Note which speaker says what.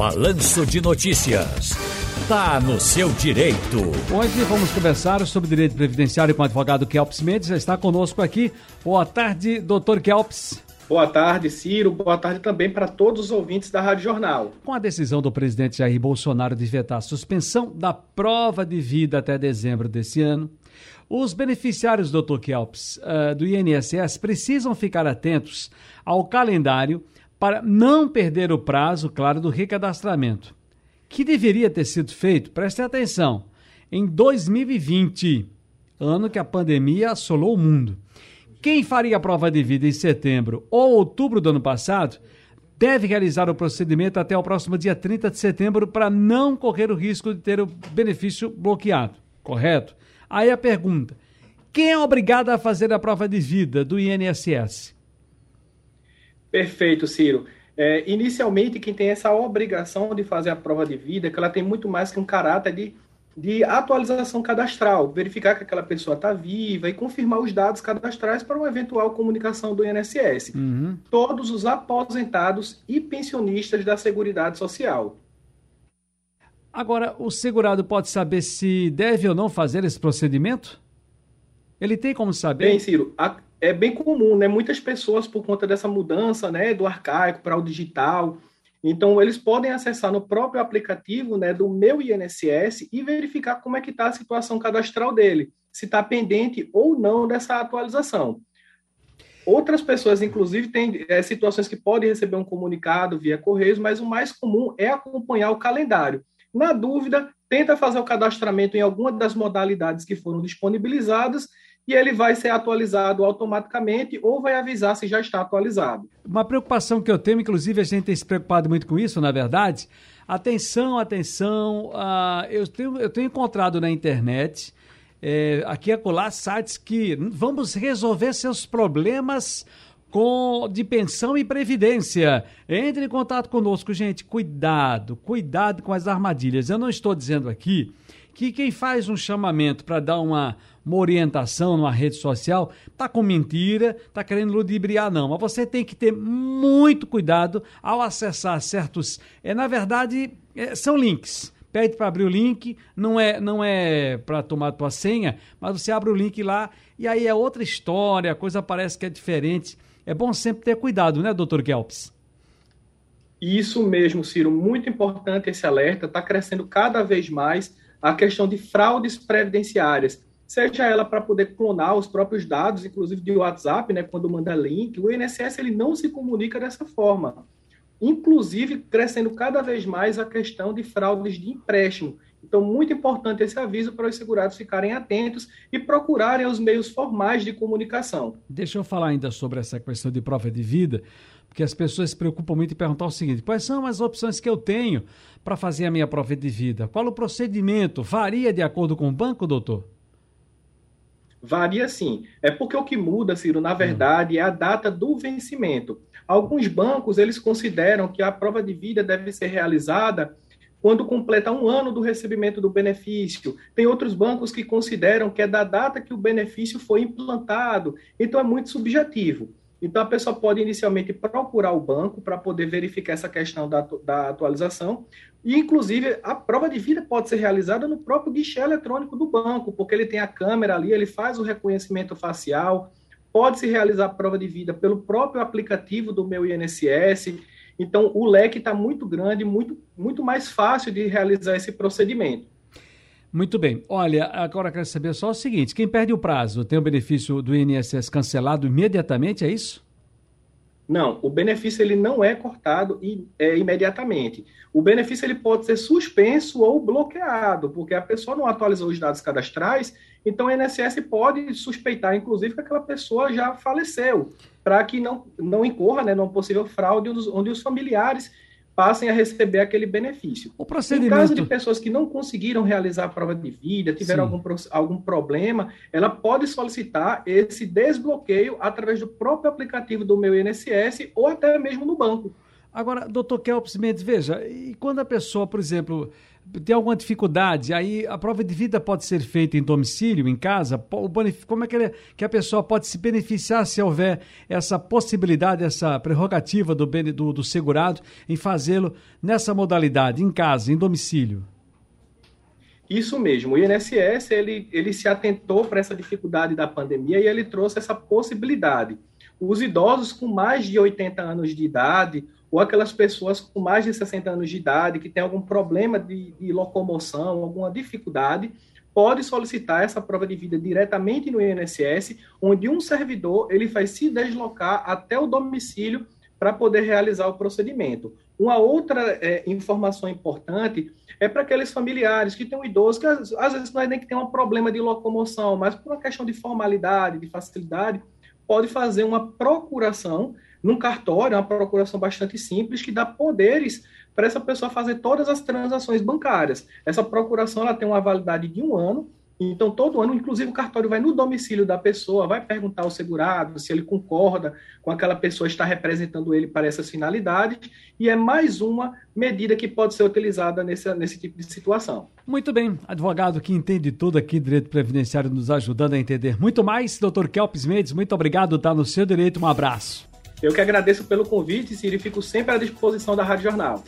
Speaker 1: Balanço de Notícias. Tá no seu direito.
Speaker 2: Hoje vamos conversar sobre direito previdenciário com o advogado Kelps Mendes. Já está conosco aqui. Boa tarde, doutor Kelps.
Speaker 3: Boa tarde, Ciro. Boa tarde também para todos os ouvintes da Rádio Jornal.
Speaker 2: Com a decisão do presidente Jair Bolsonaro de vetar a suspensão da prova de vida até dezembro desse ano, os beneficiários, doutor Kelps, uh, do INSS precisam ficar atentos ao calendário para não perder o prazo, claro, do recadastramento, que deveria ter sido feito, preste atenção, em 2020, ano que a pandemia assolou o mundo. Quem faria a prova de vida em setembro ou outubro do ano passado deve realizar o procedimento até o próximo dia 30 de setembro para não correr o risco de ter o benefício bloqueado, correto? Aí a pergunta: quem é obrigado a fazer a prova de vida do INSS?
Speaker 3: Perfeito, Ciro. É, inicialmente, quem tem essa obrigação de fazer a prova de vida, é que ela tem muito mais que um caráter de, de atualização cadastral, verificar que aquela pessoa está viva e confirmar os dados cadastrais para uma eventual comunicação do INSS. Uhum. Todos os aposentados e pensionistas da Seguridade Social.
Speaker 2: Agora, o segurado pode saber se deve ou não fazer esse procedimento? Ele tem como saber?
Speaker 3: Bem, Ciro, a, é bem comum, né? Muitas pessoas, por conta dessa mudança, né, do arcaico para o digital, então eles podem acessar no próprio aplicativo, né, do meu INSS e verificar como é que está a situação cadastral dele, se está pendente ou não dessa atualização. Outras pessoas, inclusive, têm é, situações que podem receber um comunicado via Correios, mas o mais comum é acompanhar o calendário. Na dúvida, tenta fazer o cadastramento em alguma das modalidades que foram disponibilizadas e ele vai ser atualizado automaticamente ou vai avisar se já está atualizado.
Speaker 2: Uma preocupação que eu tenho, inclusive a gente tem se preocupado muito com isso, na verdade. Atenção, atenção, uh, eu, tenho, eu tenho encontrado na internet, é, aqui e acolá, sites que vamos resolver seus problemas com, de pensão e previdência. Entre em contato conosco, gente. Cuidado, cuidado com as armadilhas. Eu não estou dizendo aqui que quem faz um chamamento para dar uma, uma orientação numa rede social tá com mentira, tá querendo ludibriar, não. Mas você tem que ter muito cuidado ao acessar certos. É, na verdade, é, são links pede para abrir o link, não é não é para tomar a tua senha, mas você abre o link lá e aí é outra história, a coisa parece que é diferente. É bom sempre ter cuidado, né, doutor Kelps?
Speaker 3: Isso mesmo, Ciro, muito importante esse alerta, está crescendo cada vez mais a questão de fraudes previdenciárias, seja ela para poder clonar os próprios dados, inclusive de WhatsApp, né, quando manda link, o INSS ele não se comunica dessa forma. Inclusive, crescendo cada vez mais a questão de fraudes de empréstimo. Então, muito importante esse aviso para os segurados ficarem atentos e procurarem os meios formais de comunicação.
Speaker 2: Deixa eu falar ainda sobre essa questão de prova de vida, porque as pessoas se preocupam muito em perguntar o seguinte: quais são as opções que eu tenho para fazer a minha prova de vida? Qual o procedimento? Varia de acordo com o banco, doutor?
Speaker 3: Varia sim. É porque o que muda, Ciro, na verdade, é a data do vencimento. Alguns bancos, eles consideram que a prova de vida deve ser realizada quando completa um ano do recebimento do benefício. Tem outros bancos que consideram que é da data que o benefício foi implantado. Então, é muito subjetivo. Então, a pessoa pode inicialmente procurar o banco para poder verificar essa questão da, da, atualização. E, inclusive, a prova de vida pode ser realizada no próprio guichê eletrônico do banco, porque ele tem a câmera ali, ele faz o reconhecimento facial. Pode-se realizar a prova de vida pelo próprio aplicativo do meu INSS. Então, o leque está muito grande, muito, muito mais fácil de realizar esse procedimento.
Speaker 2: Muito bem. Olha, agora quero saber só o seguinte: quem perde o prazo tem o benefício do INSS cancelado imediatamente, é isso?
Speaker 3: Não, o benefício ele não é cortado é, imediatamente. O benefício ele pode ser suspenso ou bloqueado, porque a pessoa não atualizou os dados cadastrais, então o INSS pode suspeitar, inclusive, que aquela pessoa já faleceu para que não, não incorra né, numa possível fraude onde os familiares passem a receber aquele benefício.
Speaker 2: O procedimento...
Speaker 3: No caso de pessoas que não conseguiram realizar a prova de vida, tiveram algum, algum problema, ela pode solicitar esse desbloqueio através do próprio aplicativo do meu INSS ou até mesmo no banco.
Speaker 2: Agora, doutor Kelps Mendes, veja, e quando a pessoa, por exemplo, tem alguma dificuldade, aí a prova de vida pode ser feita em domicílio, em casa? Como é que, ele, que a pessoa pode se beneficiar se houver essa possibilidade, essa prerrogativa do, do, do segurado em fazê-lo nessa modalidade, em casa, em domicílio?
Speaker 3: Isso mesmo, o INSS ele, ele se atentou para essa dificuldade da pandemia e ele trouxe essa possibilidade. Os idosos com mais de 80 anos de idade ou aquelas pessoas com mais de 60 anos de idade que têm algum problema de, de locomoção, alguma dificuldade, pode solicitar essa prova de vida diretamente no INSS, onde um servidor ele vai se deslocar até o domicílio para poder realizar o procedimento. Uma outra é, informação importante é para aqueles familiares que têm um idoso que às, às vezes não é nem que tem um problema de locomoção, mas por uma questão de formalidade, de facilidade, pode fazer uma procuração num cartório, uma procuração bastante simples, que dá poderes para essa pessoa fazer todas as transações bancárias. Essa procuração ela tem uma validade de um ano, então todo ano, inclusive o cartório vai no domicílio da pessoa, vai perguntar ao segurado se ele concorda com aquela pessoa estar representando ele para essas finalidades, e é mais uma medida que pode ser utilizada nesse, nesse tipo de situação.
Speaker 2: Muito bem, advogado que entende tudo aqui, direito previdenciário, nos ajudando a entender muito mais. Doutor Kelps Mendes, muito obrigado, está no seu direito, um abraço.
Speaker 3: Eu que agradeço pelo convite, Ciro, e fico sempre à disposição da Rádio Jornal.